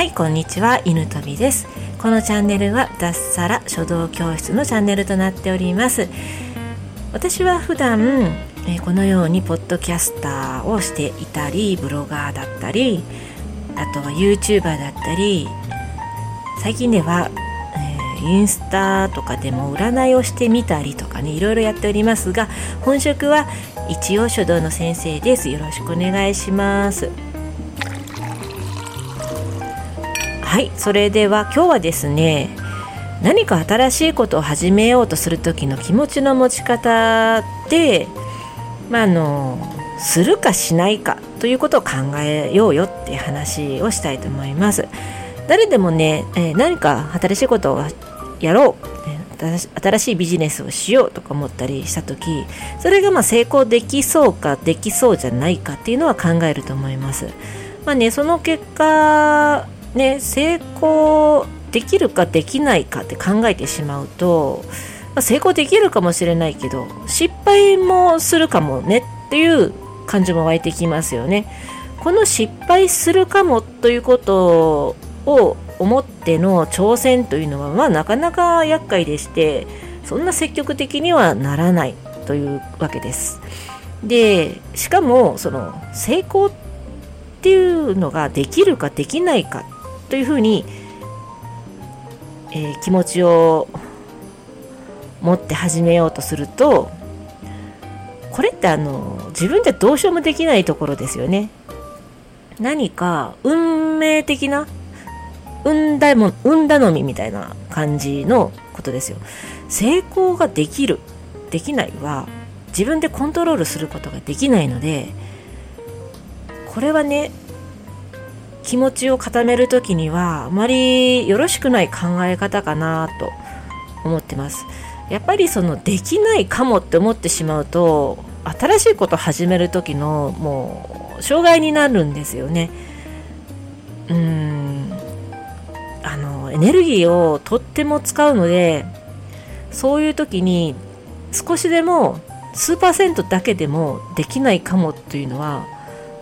はいこんにちは。犬飛びです。このチャンネルは脱サラ書道教室のチャンネルとなっております。私は普段え、このようにポッドキャスターをしていたりブロガーだったりあとは YouTuber だったり最近では、え、インスタとかでも占いをしてみたりとかねいろいろやっておりますが本職は一応書道の先生です。よろしくお願いします。はいそれでは今日はですね何か新しいことを始めようとする時の気持ちの持ち方でまあ、あのするかしないかということを考えようよっていう話をしたいと思います。誰でもね、え、何か新しいことをやろう新しいビジネスをしようとか思ったりした時それがま成功できそうかできそうじゃないかっていうのは考えると思います。まあね、その結果、ね、成功できるかできないかって考えてしまうとまあ、成功できるかもしれないけど失敗もするかもねっていう感じも湧いてきますよね。この失敗するかもということを思っての挑戦というのは、まあ、なかなか厄介でしてそんな積極的にはならないというわけです。でしかもその成功っていうのができるかできないかというふうに、えー、気持ちを持って始めようとするとこれってあの自分でどうしようもできないところですよね。何か運命的な運だも運頼みみたいな感じのことですよ。成功ができるできないは自分でコントロールすることができないのでこれはね気持ちを固める時にはあまりよろしくない考え方かなと思ってますやっぱりそのできないかもって思ってしまうと新しいことを始める時のもう障害になるんですよね。うんあのエネルギーをとっても使うのでそういう時に少しでも数パーセントだけでもできないかもというのは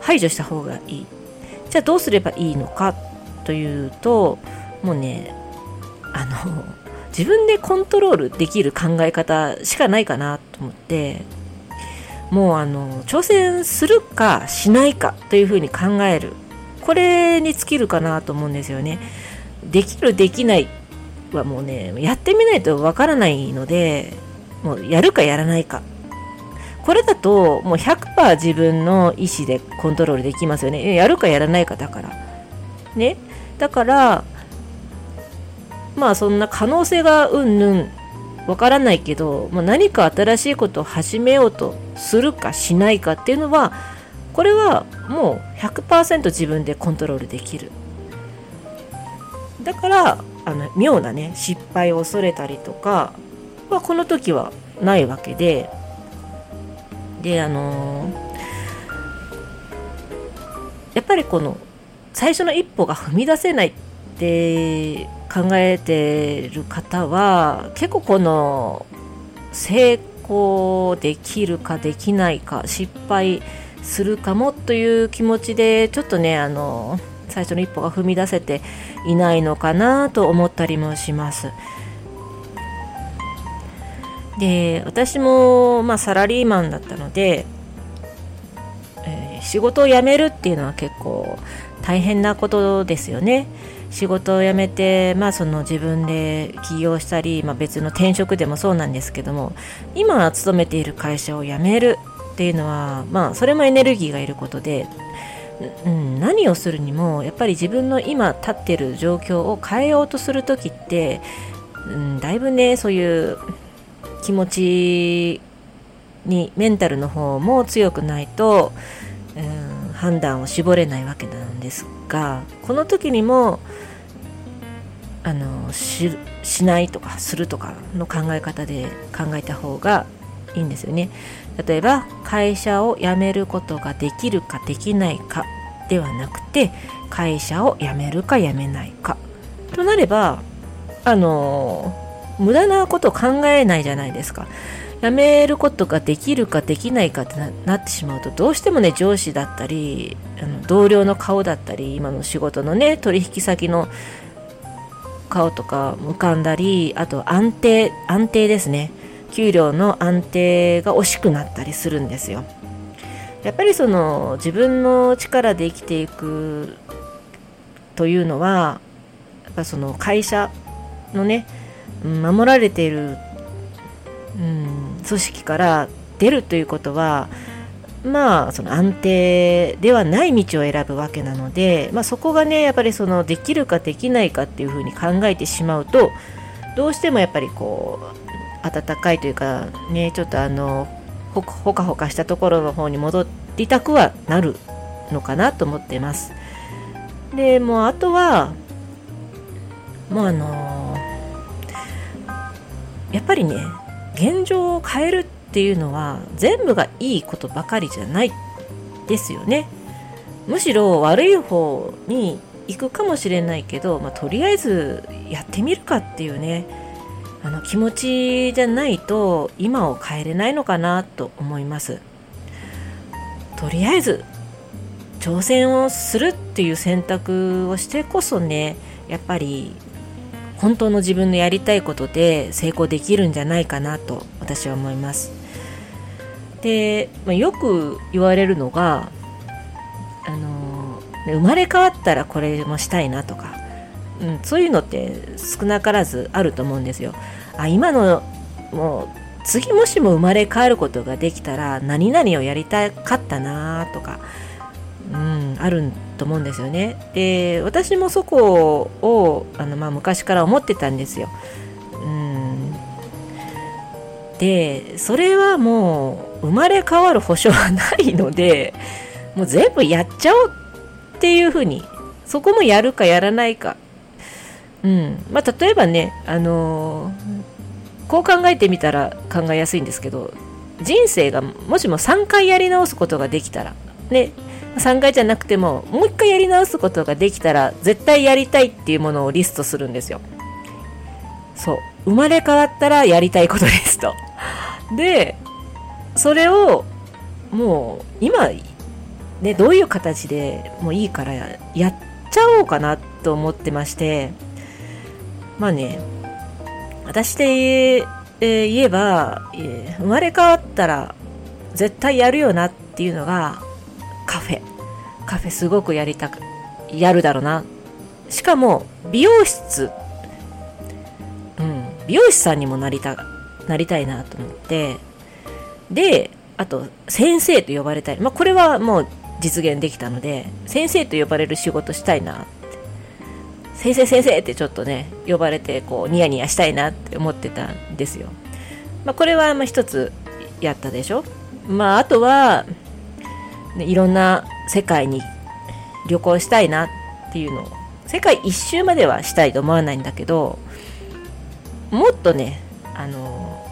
排除した方がいい。じゃあどうすればいいのかというともうねあの自分でコントロールできる考え方しかないかなと思ってもうあの挑戦するかしないかというふうに考える。これに尽きるかなと思うんですよね。できるできないはもうねやってみないとわからないのでもうやるかやらないか。これだともう100%自分の意思でコントロールできますよね。やるかやらないかだから。ね。だからまあそんな可能性がうんぬん。わからないけど、まあ、何か新しいことを始めようとするかしないかっていうのはこれはもう100%自分でコントロールできる。だからあの妙なね失敗を恐れたりとかはこの時はないわけで。であの、やっぱりこの最初の一歩が踏み出せないって考えてる方は結構この成功できるかできないか失敗するかもという気持ちでちょっとねあの最初の一歩が踏み出せていないのかなと思ったりもします。で私も、まあ、サラリーマンだったので、えー、仕事を辞めるっていうのは結構大変なことですよね。仕事を辞めて、まあ、その自分で起業したり、まあ、別の転職でもそうなんですけども今勤めている会社を辞めるっていうのは、まあ、それもエネルギーがいることで、うん、何をするにもやっぱり自分の今立ってる状況を変えようとする時って、うん、だいぶねそういう気持ちにメンタルの方も強くないと、うん、判断を絞れないわけなんですがこの時にもあのししないとかするとかの考え方で考えた方がいいんですよね。例えば会社を辞めることができるかできないかではなくて会社を辞めるか辞めないかとなればあの無駄なこと考えないじゃないですか。辞めることができるかできないかってなってしまうとどうしてもね上司だったりあの同僚の顔だったり今の仕事のね取引先の顔とか浮かんだりあと安定安定ですね。給料の安定が惜しくなったりするんですよ。やっぱりその自分の力で生きていくというのはやっぱその会社のね守られている、うん、組織から出るということはまあその安定ではない道を選ぶわけなので、まあ、そこがねやっぱりそのできるかできないかっていうふうに考えてしまうとどうしてもやっぱりこう暖かいというかねちょっとあのほほかほかしたところの方に戻りたくはなるのかなと思ってます。でもうあとはもうあのー、やっぱりね現状を変えるっていうのは全部がいいことばかりじゃないですよね。むしろ悪い方に行くかもしれないけど、まあ、とりあえずやってみるかっていうねあの気持ちじゃないと今を変えれないのかなと思います。とりあえず挑戦をするっていう選択をしてこそねやっぱり本当の自分のやりたいことで成功できるんじゃないかなと私は思います。で、まあ、よく言われるのがあの生まれ変わったらこれもしたいなとか、うん、そういうのって少なからずあると思うんですよ。あ今のもう次もしも生まれ変わることができたら何々をやりたかったなとかうん、あると思うんですよね。で私もそこをあの、まあ、昔から思ってたんですよ。うん、でそれはもう生まれ変わる保証はないのでもう全部やっちゃおうっていうふうにそこもやるかやらないか。うんまあ、例えばね、あのー、こう考えてみたら考えやすいんですけど人生がもしも3回やり直すことができたら、ね、3回じゃなくてももう1回やり直すことができたら絶対やりたいっていうものをリストするんですよ。そう。生まれ変わったらやりたいことですとでそれをもう今ねどういう形でもういいからやっちゃおうかなと思ってましてまあね私で言えば、え生まれ変わったら絶対やるよなっていうのがカフェ。カフェすごくやりたくやるだろうな。しかも美容室。うん。美容師さんにもなりたなりたいなと思って。であと先生と呼ばれたい。まあこれはもう実現できたので先生と呼ばれる仕事したいな。先生先生ってちょっとね呼ばれてこうニヤニヤしたいなって思ってたんですよ。まあこれはまあ一つやったでしょ。まああとはね、いろんな世界に旅行したいなっていうのを世界一周まではしたいと思わないんだけどもっとねあの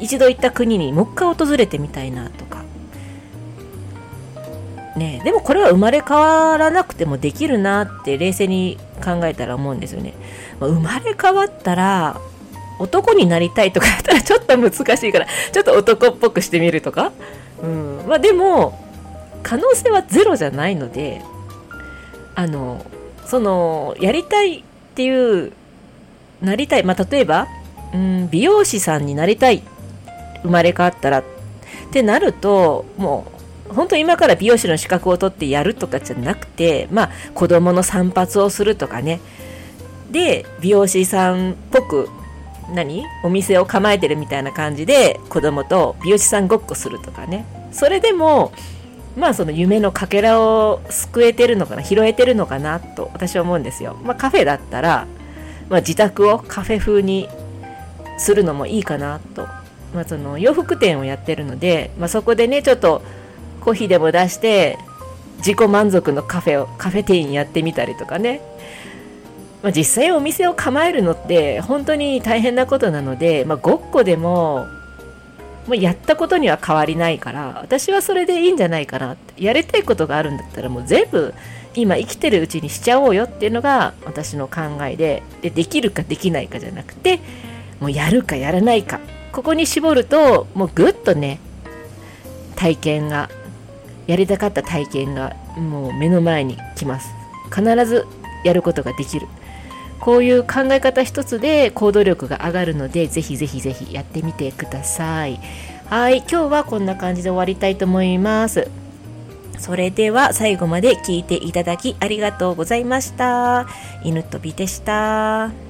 一度行った国にもう一回訪れてみたいなとか。ねでもこれは生まれ変わらなくてもできるなって冷静に考えたら思うんですよね、まあ、生まれ変わったら男になりたいとかやったらちょっと難しいからちょっと男っぽくしてみるとか、うん。まあ、でも可能性はゼロじゃないのであのそのやりたいっていうなりたい、まあ、例えば、うん、美容師さんになりたい生まれ変わったらってなるともう本当今から美容師の資格を取ってやるとかじゃなくてまあ子供の散髪をするとかね。で美容師さんっぽく何？お店を構えてるみたいな感じで子供と美容師さんごっこするとかね。それでもまあその夢のかけらを救えてるのかな拾えてるのかなと私は思うんですよ。まあ、カフェだったら、まあ、自宅をカフェ風にするのもいいかなと、まあ、その洋服店をやってるので、まあ、そこでねちょっとコーヒーでも出して自己満足のカフェをカフェ店員やってみたりとかね、まあ、実際お店を構えるのって本当に大変なことなので、まあ、ごっこでももうやったことには変わりないから私はそれでいいんじゃないかなって。やりたいことがあるんだったらもう全部今生きてるうちにしちゃおうよっていうのが私の考えで。でできるかできないかじゃなくてもうやるかやらないか。ここに絞るともうぐっとね体験がやりたかった体験がもう目の前に来ます。必ずやることができる。こういう考え方一つで行動力が上がるのでぜひぜひぜひやってみてください。はい今日はこんな感じで終わりたいと思います。それでは最後まで聞いていただきありがとうございました。犬飛びでした。